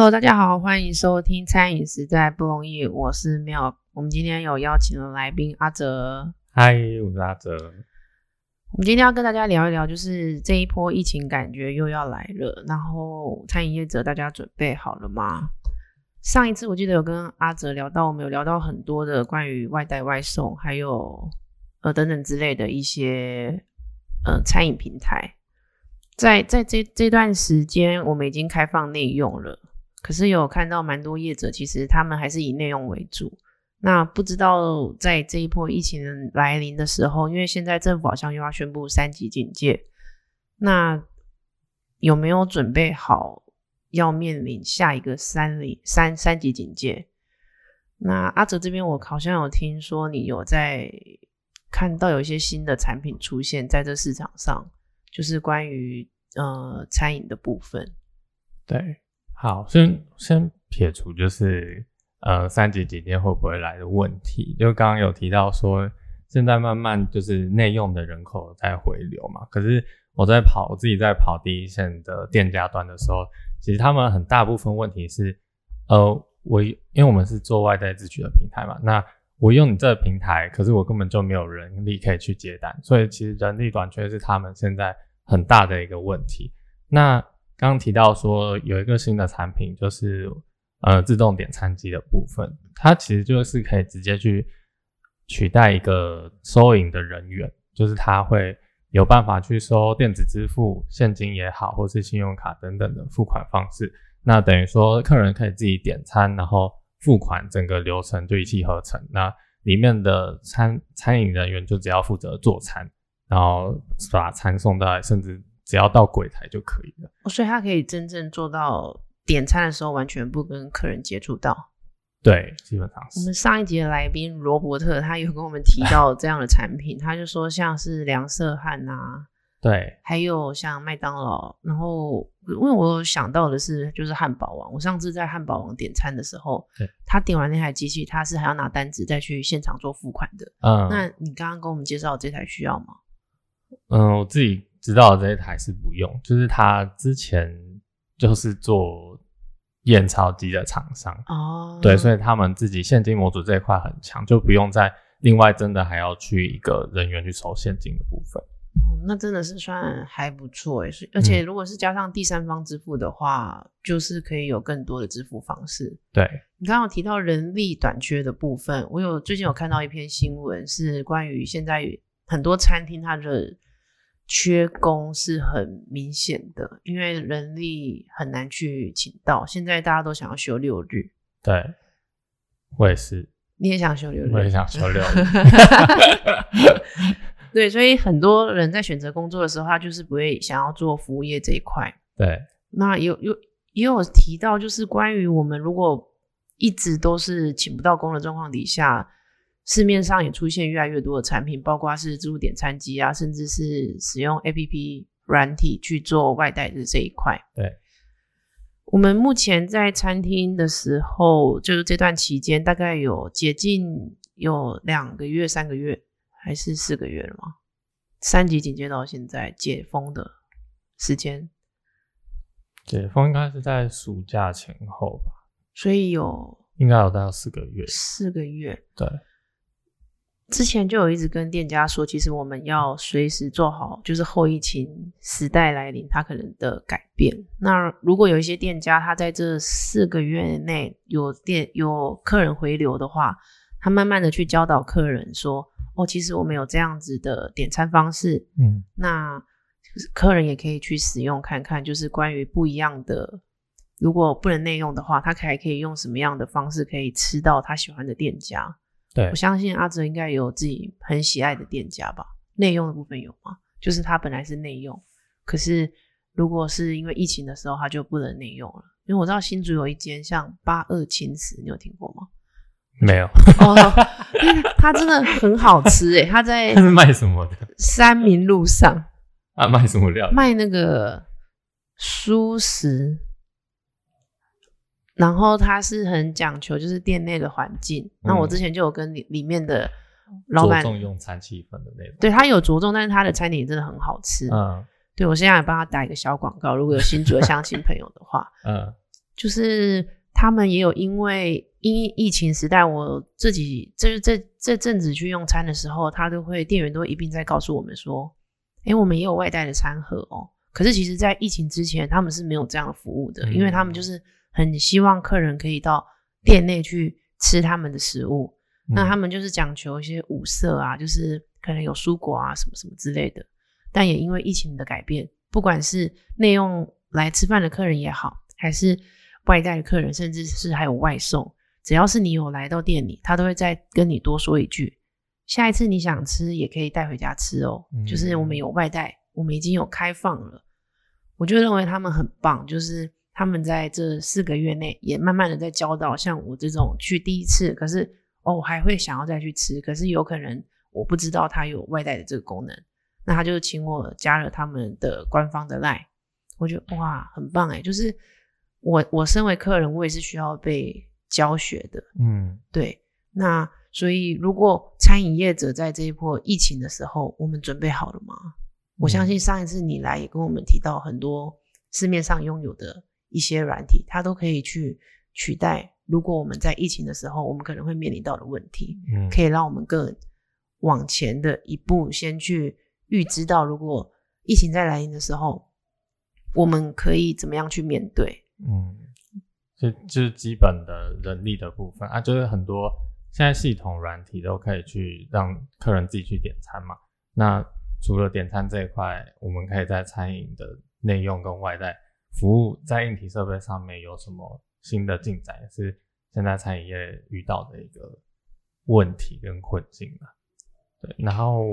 Hello，大家好，欢迎收听餐饮实在不容易，我是妙。我们今天有邀请了来宾阿哲，嗨，我是阿哲。我们今天要跟大家聊一聊，就是这一波疫情感觉又要来了，然后餐饮业者大家准备好了吗？上一次我记得有跟阿哲聊到，我们有聊到很多的关于外带外送，还有呃等等之类的一些呃餐饮平台，在在这这段时间，我们已经开放内用了，可是有看到蛮多业者，其实他们还是以内用为主。那不知道在这一波疫情来临的时候，因为现在政府好像又要宣布三级警戒，那有没有准备好要面临下一个三零三三级警戒？那阿哲这边，我好像有听说你有在看到有一些新的产品出现在这市场上，就是关于呃餐饮的部分。对，好，先先撇除就是。呃，三级警戒会不会来的问题？就刚刚有提到说，现在慢慢就是内用的人口在回流嘛。可是我在跑，我自己在跑第一线的店家端的时候，其实他们很大部分问题是，呃，我因为我们是做外带自取的平台嘛，那我用你这个平台，可是我根本就没有人力可以去接单，所以其实人力短缺是他们现在很大的一个问题。那刚刚提到说有一个新的产品就是。呃，自动点餐机的部分，它其实就是可以直接去取代一个收银的人员，就是它会有办法去收电子支付、现金也好，或是信用卡等等的付款方式。那等于说，客人可以自己点餐，然后付款，整个流程就一气呵成。那里面的餐餐饮人员就只要负责做餐，然后把餐送到，甚至只要到柜台就可以了。所以他可以真正做到。点餐的时候完全不跟客人接触到，对，基本上是。我们上一集的来宾罗伯特，他有跟我们提到这样的产品，他就说像是梁色汉啊，对，还有像麦当劳，然后因为我想到的是就是汉堡王，我上次在汉堡王点餐的时候，对，他点完那台机器，他是还要拿单子再去现场做付款的。嗯，那你刚刚跟我们介绍这台需要吗？嗯，我自己知道这一台是不用，就是他之前就是做。验钞机的厂商哦，对，所以他们自己现金模组这一块很强，就不用再另外真的还要去一个人员去收现金的部分。哦，那真的是算还不错诶，而且如果是加上第三方支付的话，就是可以有更多的支付方式。对你刚刚提到人力短缺的部分，我有最近有看到一篇新闻，是关于现在很多餐厅它的。缺工是很明显的，因为人力很难去请到。现在大家都想要休六日，对，我也是。你也想休六日？我也想休六日。对，所以很多人在选择工作的时候，他就是不会想要做服务业这一块。对，那有有也有提到，就是关于我们如果一直都是请不到工的状况底下。市面上也出现越来越多的产品，包括是自助点餐机啊，甚至是使用 A P P 软体去做外带的这一块。对，我们目前在餐厅的时候，就是这段期间，大概有接近有两个月、三个月，还是四个月了吗？三级警戒到现在解封的时间，解封应该是在暑假前后吧？所以有应该有大概四个月，四个月，对。之前就有一直跟店家说，其实我们要随时做好，就是后疫情时代来临，它可能的改变。那如果有一些店家，他在这四个月内有店有客人回流的话，他慢慢的去教导客人说，哦，其实我们有这样子的点餐方式，嗯，那客人也可以去使用看看，就是关于不一样的，如果不能内用的话，他还可以用什么样的方式可以吃到他喜欢的店家。对，我相信阿哲应该有自己很喜爱的店家吧？内用的部分有吗？就是他本来是内用，可是如果是因为疫情的时候，他就不能内用了。因为我知道新竹有一间像八二青瓷，你有听过吗？没有。哦，他真的很好吃诶，他在 他是卖什么的？三民路上啊，卖什么料？卖那个蔬食。然后他是很讲求，就是店内的环境。那我之前就有跟里里面的老板着重用餐气氛的那种，对他有着重，但是他的餐点真的很好吃。嗯，对我现在也帮他打一个小广告，如果有新竹的相亲朋友的话，嗯，就是他们也有因为因疫情时代，我自己就是这这阵子去用餐的时候，他都会店员都会一并在告诉我们说，哎，我们也有外带的餐盒哦。可是其实，在疫情之前，他们是没有这样的服务的，因为他们就是很希望客人可以到店内去吃他们的食物。那他们就是讲求一些五色啊，就是可能有蔬果啊什么什么之类的。但也因为疫情的改变，不管是内用来吃饭的客人也好，还是外带的客人，甚至是还有外送，只要是你有来到店里，他都会再跟你多说一句：下一次你想吃也可以带回家吃哦。就是我们有外带，我们已经有开放了。我就认为他们很棒，就是他们在这四个月内也慢慢的在教导像我这种去第一次，可是哦我还会想要再去吃，可是有可能我不知道它有外带的这个功能。那他就请我加了他们的官方的 line，我觉得哇，很棒哎！就是我我身为客人，我也是需要被教学的，嗯，对。那所以如果餐饮业者在这一波疫情的时候，我们准备好了吗？我相信上一次你来也跟我们提到很多市面上拥有的一些软体，它都可以去取代。如果我们在疫情的时候，我们可能会面临到的问题，嗯，可以让我们更往前的一步，先去。预知到如果疫情再来临的时候，我们可以怎么样去面对？嗯，就就是基本的人力的部分啊，就是很多现在系统软体都可以去让客人自己去点餐嘛。那除了点餐这一块，我们可以在餐饮的内用跟外带服务，在硬体设备上面有什么新的进展？是现在餐饮业遇到的一个问题跟困境嘛？对，然后。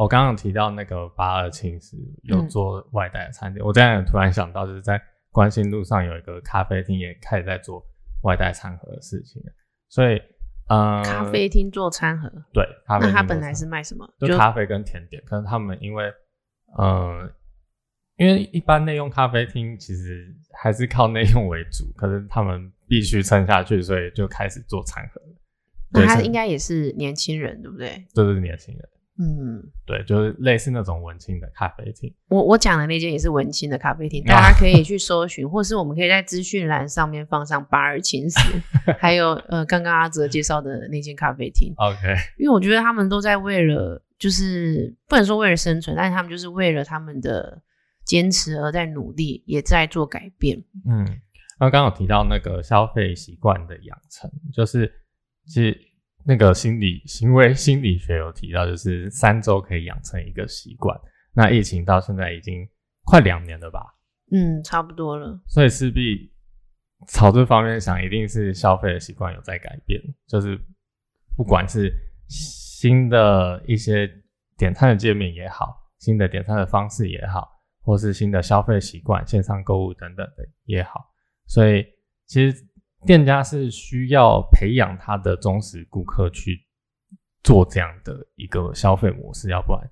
我刚刚提到那个八二青是有做外带的餐点，我这样突然想到，就是在关心路上有一个咖啡厅也开始在做外带餐盒的事情，所以，呃，咖啡厅做餐盒，对，那他本来是卖什么？就咖啡跟甜点，可能他们因为，呃，因为一般内用咖啡厅其实还是靠内用为主，可是他们必须撑下去，所以就开始做餐盒。那他应该也是年轻人，对不对？对，是年轻人。嗯，对，就是类似那种文青的咖啡厅。我我讲的那间也是文青的咖啡厅，大家可以去搜寻，或是我们可以在资讯栏上面放上八二青石，还有呃刚刚阿哲介绍的那间咖啡厅。OK，因为我觉得他们都在为了，就是不能说为了生存，但是他们就是为了他们的坚持而在努力，也在做改变。嗯，刚刚有提到那个消费习惯的养成，就是其实。那个心理行为心理学有提到，就是三周可以养成一个习惯。那疫情到现在已经快两年了吧？嗯，差不多了。所以势必朝这方面想，一定是消费的习惯有在改变。就是不管是新的一些点餐的界面也好，新的点餐的方式也好，或是新的消费习惯、线上购物等等的也好，所以其实。店家是需要培养他的忠实顾客去做这样的一个消费模式，要不然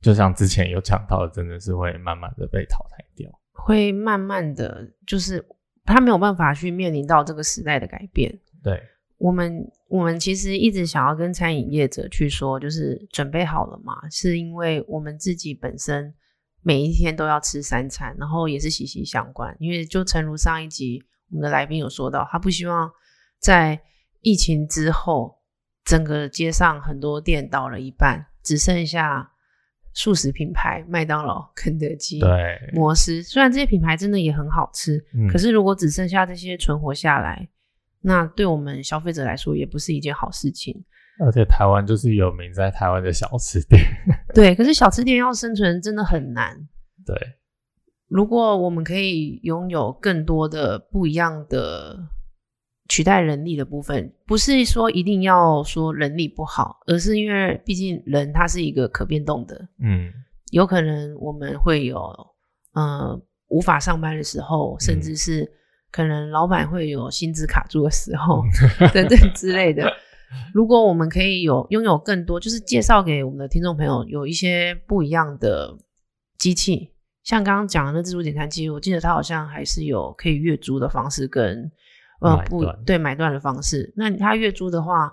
就像之前有讲到的，真的是会慢慢的被淘汰掉，会慢慢的就是他没有办法去面临到这个时代的改变。对我们，我们其实一直想要跟餐饮业者去说，就是准备好了嘛，是因为我们自己本身每一天都要吃三餐，然后也是息息相关，因为就诚如上一集。我们的来宾有说到，他不希望在疫情之后，整个街上很多店倒了一半，只剩下素食品牌麦当劳、肯德基、对摩斯。虽然这些品牌真的也很好吃，可是如果只剩下这些存活下来，那对我们消费者来说也不是一件好事情。而且台湾就是有名在台湾的小吃店，对，可是小吃店要生存真的很难。对。如果我们可以拥有更多的不一样的取代人力的部分，不是说一定要说人力不好，而是因为毕竟人他是一个可变动的，嗯，有可能我们会有呃无法上班的时候，甚至是可能老板会有薪资卡住的时候 等等之类的。如果我们可以有拥有更多，就是介绍给我们的听众朋友有一些不一样的机器。像刚刚讲的那自助点餐机，我记得它好像还是有可以月租的方式，跟呃不对买断的方式。那它月租的话，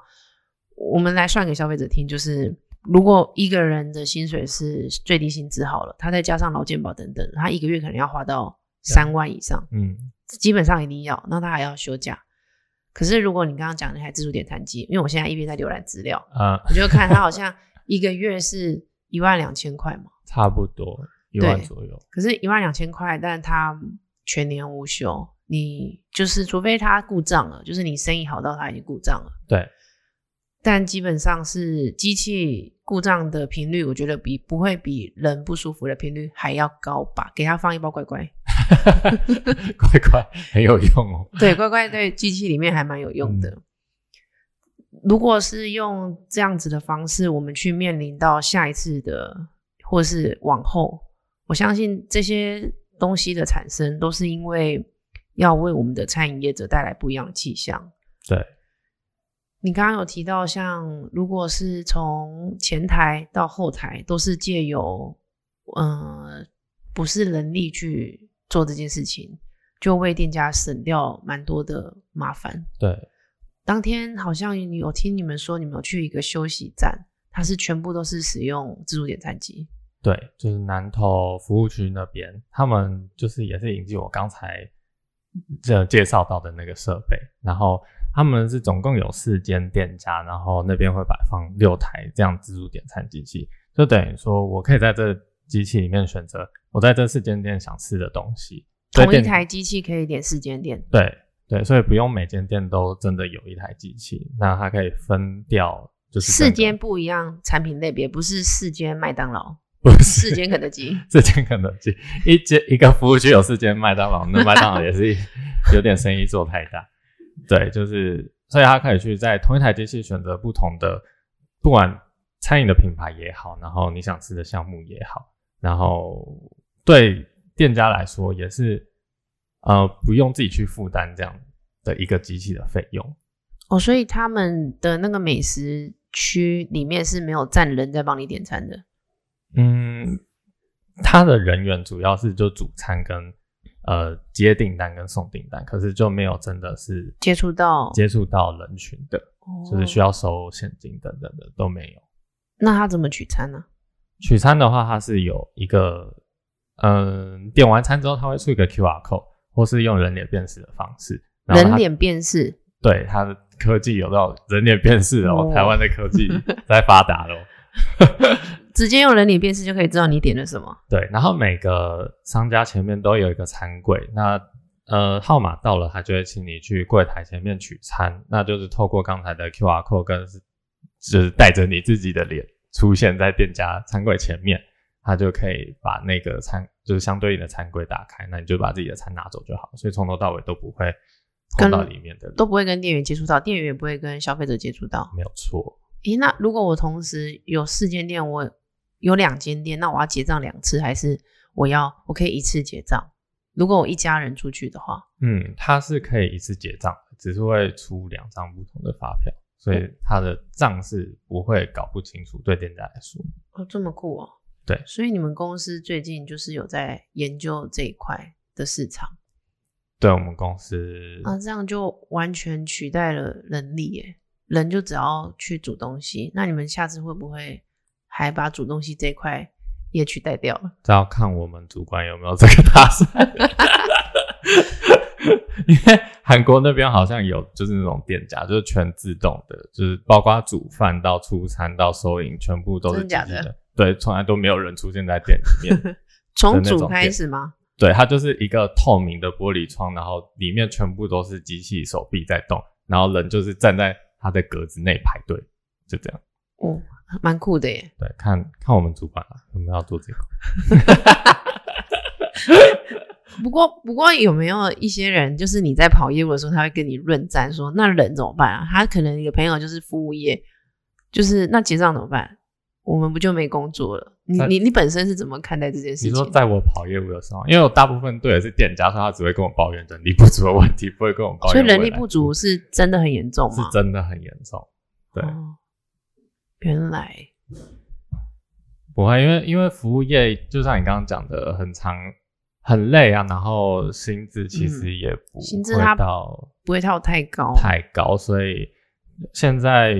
我们来算给消费者听，就是如果一个人的薪水是最低薪资好了，他再加上劳健保等等，他一个月可能要花到三万以上。嗯，基本上一定要，那他还要休假。可是如果你刚刚讲那台自助点餐机，因为我现在一边在浏览资料，嗯，我就看它好像一个月是一万两千块嘛，差不多一万左右。可是，一万两千块，但它全年无休，你就是除非它故障了，就是你生意好到它已经故障了，对，但基本上是机器故障的频率，我觉得比不会比人不舒服的频率还要高吧。给它放一包乖乖，乖乖很有用哦。对，乖乖对机器里面还蛮有用的。如果是用这样子的方式，我们去面临到下一次的，或是往后，我相信这些东西的产生，都是因为要为我们的餐饮业者带来不一样的气象。对，你刚刚有提到，像如果是从前台到后台，都是借由呃不是人力去做这件事情，就为店家省掉蛮多的麻烦。对，当天好像有听你们说，你们有去一个休息站，它是全部都是使用自助点餐机。对，就是南投服务区那边，他们就是也是引进我刚才这介绍到的那个设备，然后他们是总共有四间店家，然后那边会摆放六台这样自助点餐机器，就等于说我可以在这机器里面选择我在这四间店想吃的东西，同一台机器可以点四间店，对对，所以不用每间店都真的有一台机器，那它可以分掉，就是四间不一样产品类别，不是四间麦当劳，不是四间肯德基。四间肯德基，一间一个服务区有四间麦当劳，那麦当劳也是 有点生意做太大。对，就是所以他可以去在同一台机器选择不同的，不管餐饮的品牌也好，然后你想吃的项目也好，然后对店家来说也是呃不用自己去负担这样的一个机器的费用。哦，所以他们的那个美食区里面是没有站人在帮你点餐的。嗯，他的人员主要是就主餐跟呃接订单跟送订单，可是就没有真的是接触到接触到人群的，就是需要。收现金等等的都没有。那他怎么取餐呢？取餐的话，他是有一个嗯，点完餐之后，它会出一个 QR code，或是用人脸辨识的方式。人脸辨识，对它的科技有到人脸辨识哦，哦台湾的科技在发达喽。直接用人脸辨识就可以知道你点了什么。对，然后每个商家前面都有一个餐柜，那呃号码到了，他就会请你去柜台前面取餐，那就是透过刚才的 QR code 跟就是带着你自己的脸出现在店家餐柜前面，他就可以把那个餐就是相对应的餐柜打开，那你就把自己的餐拿走就好，所以从头到尾都不会碰到里面的人，都不会跟店员接触到，店员也不会跟消费者接触到。没有错。诶，那如果我同时有四间店，我有两间店，那我要结账两次，还是我要我可以一次结账？如果我一家人出去的话，嗯，它是可以一次结账，只是会出两张不同的发票，所以它的账是不会搞不清楚，对店家来说。哦，这么酷哦。对所以你们公司最近就是有在研究这一块的市场对我们公司，啊，这样就完全取代了人力耶，人就只要去煮东西。那你们下次会不会还把煮东西这一块也取代掉了？这要看我们主管有没有这个打算。因为韩国那边好像有，就是那种店家，就是全自动的，就是包括煮饭到出餐到收银，全部都是机器的。对，从来都没有人出现在店里面。从煮那种店开始吗？对，它就是一个透明的玻璃窗，然后里面全部都是机器手臂在动，然后人就是站在它的格子内排队，就这样。哦，蛮酷的耶。对，看看我们主管啊，有没有要做这个？不过，不过有没有一些人，就是你在跑业务的时候，他会跟你论战说，那人怎么办啊？他可能你的朋友就是服务业，就是那结账怎么办？我们不就没工作了？你你你本身是怎么看待这件事情？你说在我跑业务的时候，因为我大部分对的是店家，所以他只会跟我抱怨人力不足的问题，不会跟我抱怨所以人力不足是真的很严重吗？是真的很严重。对，哦原来不会，因为因为服务业就像你刚刚讲的，很长很累啊，然后薪资其实也不嗯薪资它会到不会跳太高，太高，所以现在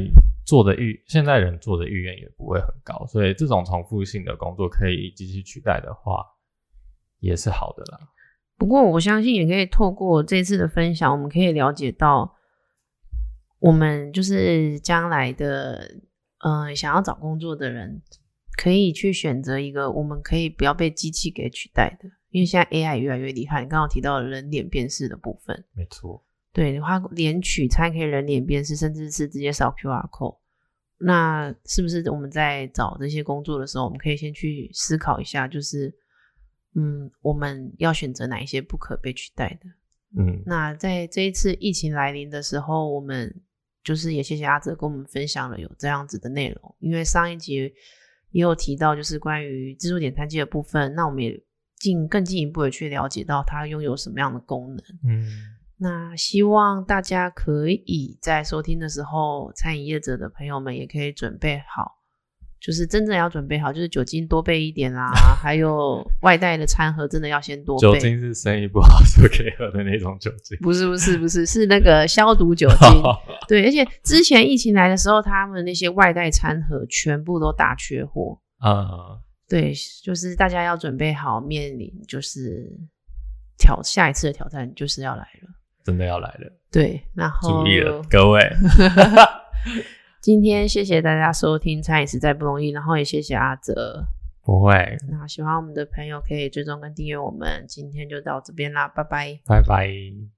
做的预，现在人做的意愿也不会很高，所以这种重复性的工作可以机器取代的话，也是好的啦。不过我相信也可以透过这次的分享，我们可以了解到，我们就是将来的，呃，想要找工作的人，可以去选择一个我们可以不要被机器给取代的，因为现在 AI 越来越厉害。你刚刚提到人脸辨识的部分，没错，对，它连取餐可以人脸辨识，甚至是直接扫 QR code。那是不是我们在找这些工作的时候，我们可以先去思考一下，就是。嗯，我们要选择哪一些不可被取代的？嗯，那在这一次疫情来临的时候，我们就是也谢谢阿哲跟我们分享了有这样子的内容，因为上一集也有提到，就是关于自助点餐机的部分，那我们也进更进一步的去了解到它拥有什么样的功能。嗯，那希望大家可以在收听的时候，餐饮业者的朋友们也可以准备好。就是真正要准备好，就是酒精多备一点啦，还有外带的餐盒真的要先多备。酒精是生意不好就可以喝的那种酒精？不是不是不是，是那个 消毒酒精。对，而且之前疫情来的时候，他们那些外带餐盒全部都大缺货。啊，对，就是大家要准备好，面临就是挑下一次的挑战就是要来了，真的要来了。对，然后注意了，各位。今天谢谢大家收听，餐饮实在不容易，然后也谢谢阿哲，不会。那喜欢我们的朋友可以追踪跟订阅我们，今天就到这边啦，拜拜，拜拜。